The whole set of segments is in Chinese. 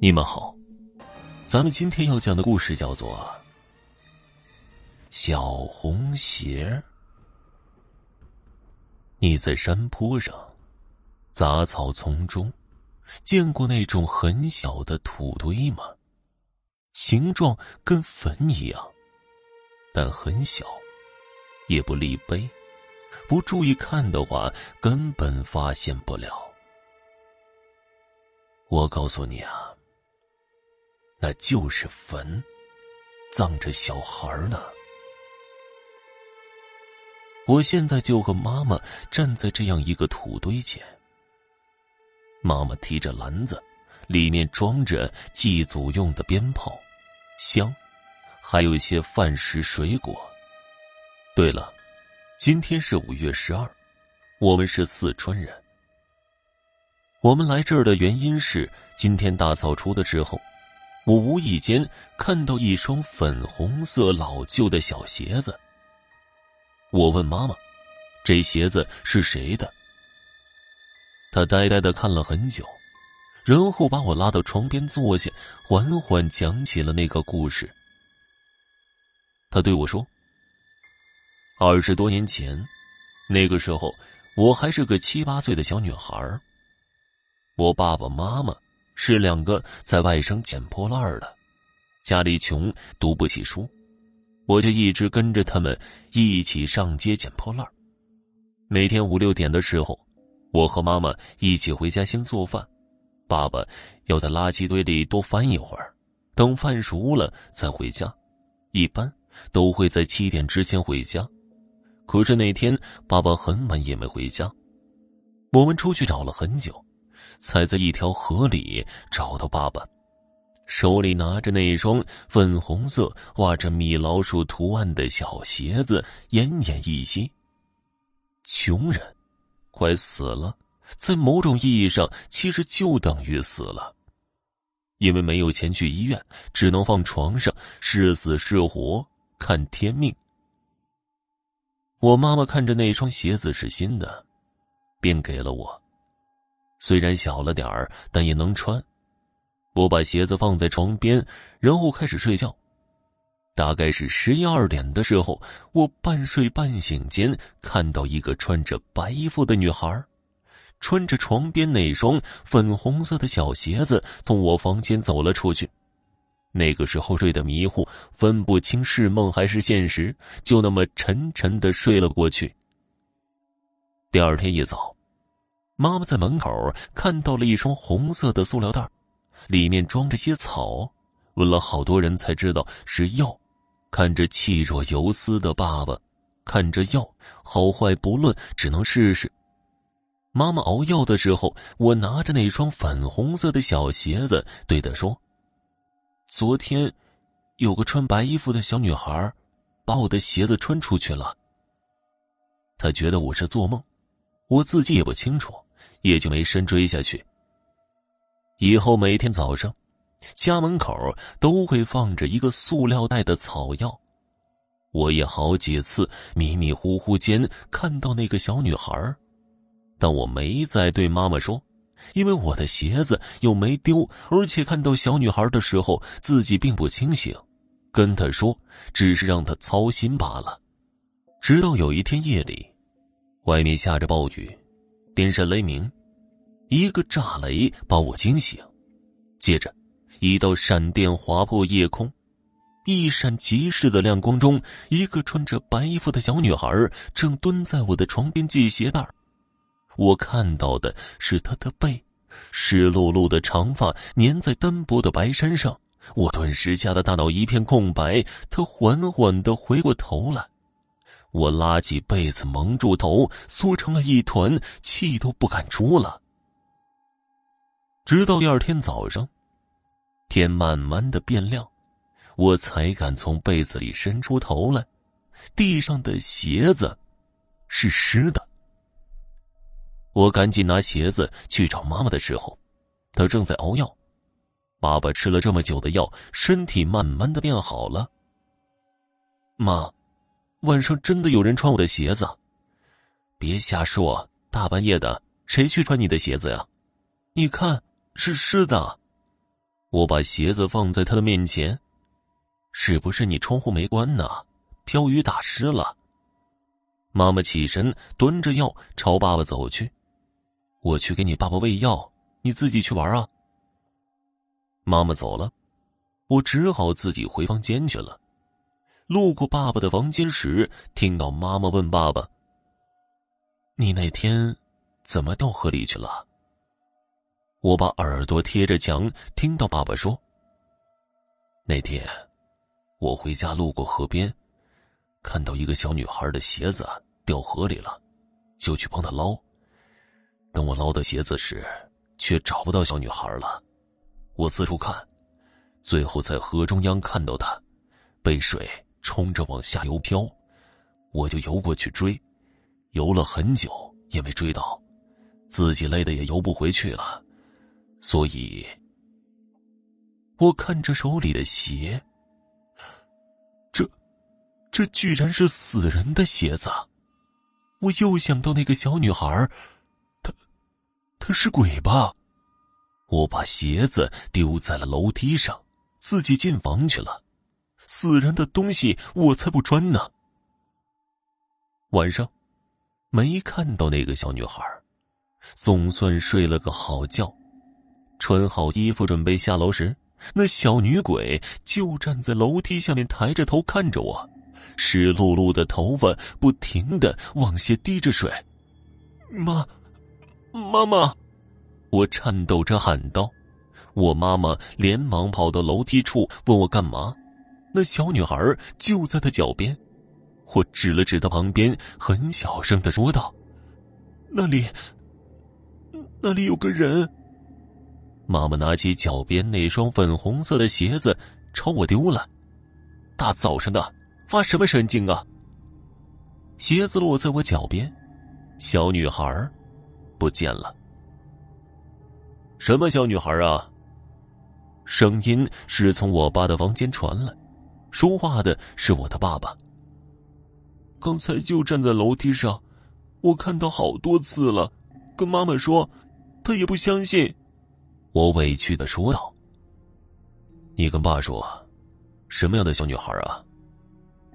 你们好，咱们今天要讲的故事叫做《小红鞋》。你在山坡上、杂草丛中见过那种很小的土堆吗？形状跟坟一样，但很小，也不立碑，不注意看的话，根本发现不了。我告诉你啊。那就是坟，葬着小孩呢。我现在就和妈妈站在这样一个土堆前。妈妈提着篮子，里面装着祭祖用的鞭炮、香，还有一些饭食、水果。对了，今天是五月十二，我们是四川人。我们来这儿的原因是今天大扫除的时候。我无意间看到一双粉红色老旧的小鞋子。我问妈妈：“这鞋子是谁的？”她呆呆的看了很久，然后把我拉到床边坐下，缓缓讲起了那个故事。他对我说：“二十多年前，那个时候我还是个七八岁的小女孩我爸爸妈妈。”是两个在外省捡破烂的，家里穷，读不起书，我就一直跟着他们一起上街捡破烂。每天五六点的时候，我和妈妈一起回家先做饭，爸爸要在垃圾堆里多翻一会儿，等饭熟了再回家。一般都会在七点之前回家，可是那天爸爸很晚也没回家，我们出去找了很久。才在一条河里找到爸爸，手里拿着那双粉红色画着米老鼠图案的小鞋子，奄奄一息。穷人，快死了，在某种意义上其实就等于死了，因为没有钱去医院，只能放床上，是死是活看天命。我妈妈看着那双鞋子是新的，便给了我。虽然小了点儿，但也能穿。我把鞋子放在床边，然后开始睡觉。大概是十一二点的时候，我半睡半醒间看到一个穿着白衣服的女孩，穿着床边那双粉红色的小鞋子，从我房间走了出去。那个时候睡得迷糊，分不清是梦还是现实，就那么沉沉的睡了过去。第二天一早。妈妈在门口看到了一双红色的塑料袋，里面装着些草。问了好多人才知道是药。看着气若游丝的爸爸，看着药好坏不论，只能试试。妈妈熬药的时候，我拿着那双粉红色的小鞋子对他说：“昨天，有个穿白衣服的小女孩，把我的鞋子穿出去了。”他觉得我是做梦，我自己也不清楚。也就没深追下去。以后每天早上，家门口都会放着一个塑料袋的草药。我也好几次迷迷糊糊间看到那个小女孩，但我没再对妈妈说，因为我的鞋子又没丢，而且看到小女孩的时候自己并不清醒，跟她说只是让她操心罢了。直到有一天夜里，外面下着暴雨。电闪雷鸣，一个炸雷把我惊醒，接着，一道闪电划破夜空，一闪即逝的亮光中，一个穿着白衣服的小女孩正蹲在我的床边系鞋带我看到的是她的背，湿漉漉的长发粘在单薄的白衫上，我顿时吓得大脑一片空白。她缓缓的回过头来。我拉起被子蒙住头，缩成了一团，气都不敢出了。直到第二天早上，天慢慢的变亮，我才敢从被子里伸出头来。地上的鞋子是湿的。我赶紧拿鞋子去找妈妈的时候，她正在熬药。爸爸吃了这么久的药，身体慢慢的变好了。妈。晚上真的有人穿我的鞋子，别瞎说！大半夜的，谁去穿你的鞋子呀？你看，是湿的。我把鞋子放在他的面前，是不是你窗户没关呢？飘雨打湿了。妈妈起身，端着药朝爸爸走去。我去给你爸爸喂药，你自己去玩啊。妈妈走了，我只好自己回房间去了。路过爸爸的房间时，听到妈妈问爸爸：“你那天怎么掉河里去了？”我把耳朵贴着墙，听到爸爸说：“那天我回家路过河边，看到一个小女孩的鞋子掉河里了，就去帮她捞。等我捞到鞋子时，却找不到小女孩了。我四处看，最后在河中央看到她，被水。”冲着往下游漂，我就游过去追，游了很久也没追到，自己累的也游不回去了，所以，我看着手里的鞋，这，这居然是死人的鞋子，我又想到那个小女孩，她，她是鬼吧？我把鞋子丢在了楼梯上，自己进房去了。死人的东西，我才不穿呢。晚上，没看到那个小女孩，总算睡了个好觉。穿好衣服准备下楼时，那小女鬼就站在楼梯下面，抬着头看着我，湿漉漉的头发不停的往下滴着水。妈，妈妈，我颤抖着喊道。我妈妈连忙跑到楼梯处，问我干嘛。那小女孩就在他脚边，我指了指他旁边，很小声的说道：“那里，那里有个人。”妈妈拿起脚边那双粉红色的鞋子朝我丢了。大早上的，发什么神经啊？鞋子落在我脚边，小女孩不见了。什么小女孩啊？声音是从我爸的房间传来。说话的是我的爸爸。刚才就站在楼梯上，我看到好多次了，跟妈妈说，她也不相信。我委屈的说道：“你跟爸说，什么样的小女孩啊？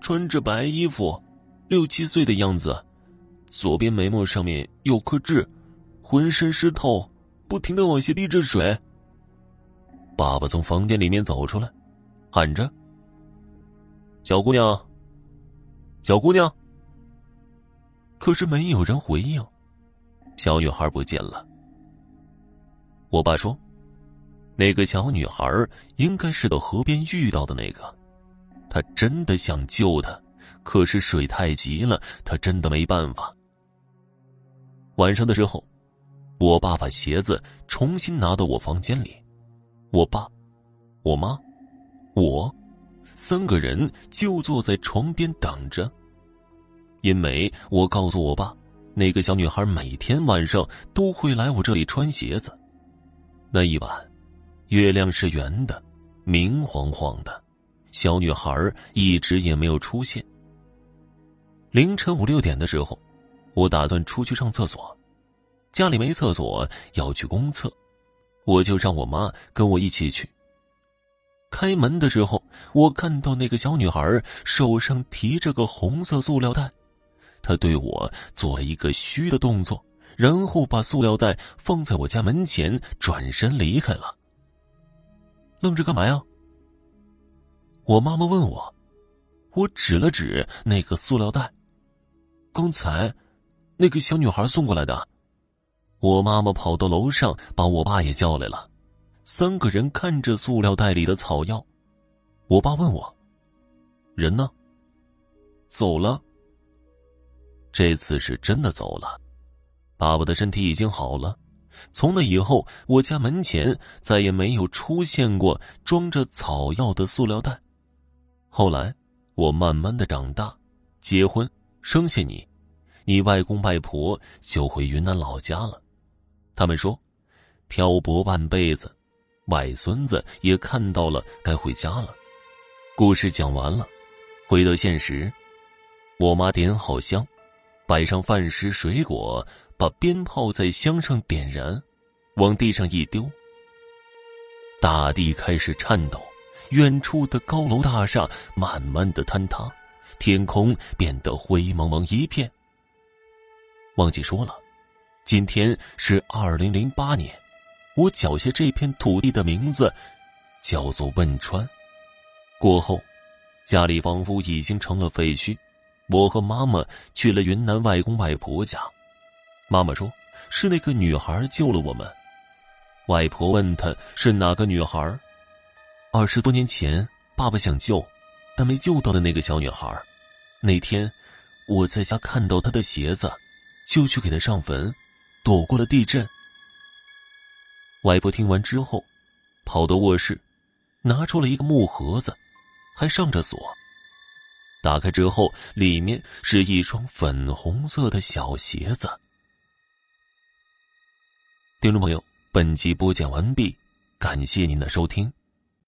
穿着白衣服，六七岁的样子，左边眉毛上面有颗痣，浑身湿透，不停的往下滴着水。”爸爸从房间里面走出来，喊着。小姑娘，小姑娘。可是没有人回应，小女孩不见了。我爸说，那个小女孩应该是到河边遇到的那个，他真的想救她，可是水太急了，他真的没办法。晚上的时候，我爸把鞋子重新拿到我房间里，我爸、我妈、我。三个人就坐在床边等着，因为我告诉我爸，那个小女孩每天晚上都会来我这里穿鞋子。那一晚，月亮是圆的，明晃晃的，小女孩一直也没有出现。凌晨五六点的时候，我打算出去上厕所，家里没厕所，要去公厕，我就让我妈跟我一起去。开门的时候，我看到那个小女孩手上提着个红色塑料袋，她对我做了一个嘘的动作，然后把塑料袋放在我家门前，转身离开了。愣着干嘛呀？我妈妈问我，我指了指那个塑料袋，刚才那个小女孩送过来的。我妈妈跑到楼上，把我爸也叫来了。三个人看着塑料袋里的草药，我爸问我：“人呢？”走了。这次是真的走了，爸爸的身体已经好了。从那以后，我家门前再也没有出现过装着草药的塑料袋。后来，我慢慢的长大，结婚，生下你，你外公外婆就回云南老家了。他们说，漂泊半辈子。外孙子也看到了，该回家了。故事讲完了，回到现实，我妈点好香，摆上饭食水果，把鞭炮在香上点燃，往地上一丢。大地开始颤抖，远处的高楼大厦慢慢的坍塌，天空变得灰蒙蒙一片。忘记说了，今天是二零零八年，我脚下这片土地的名字叫做汶川。过后，家里仿佛已经成了废墟。我和妈妈去了云南外公外婆家，妈妈说是那个女孩救了我们。外婆问她是哪个女孩？二十多年前，爸爸想救，但没救到的那个小女孩。那天，我在家看到她的鞋子，就去给她上坟，躲过了地震。外婆听完之后，跑到卧室，拿出了一个木盒子，还上着锁。打开之后，里面是一双粉红色的小鞋子。听众朋友，本集播讲完毕，感谢您的收听。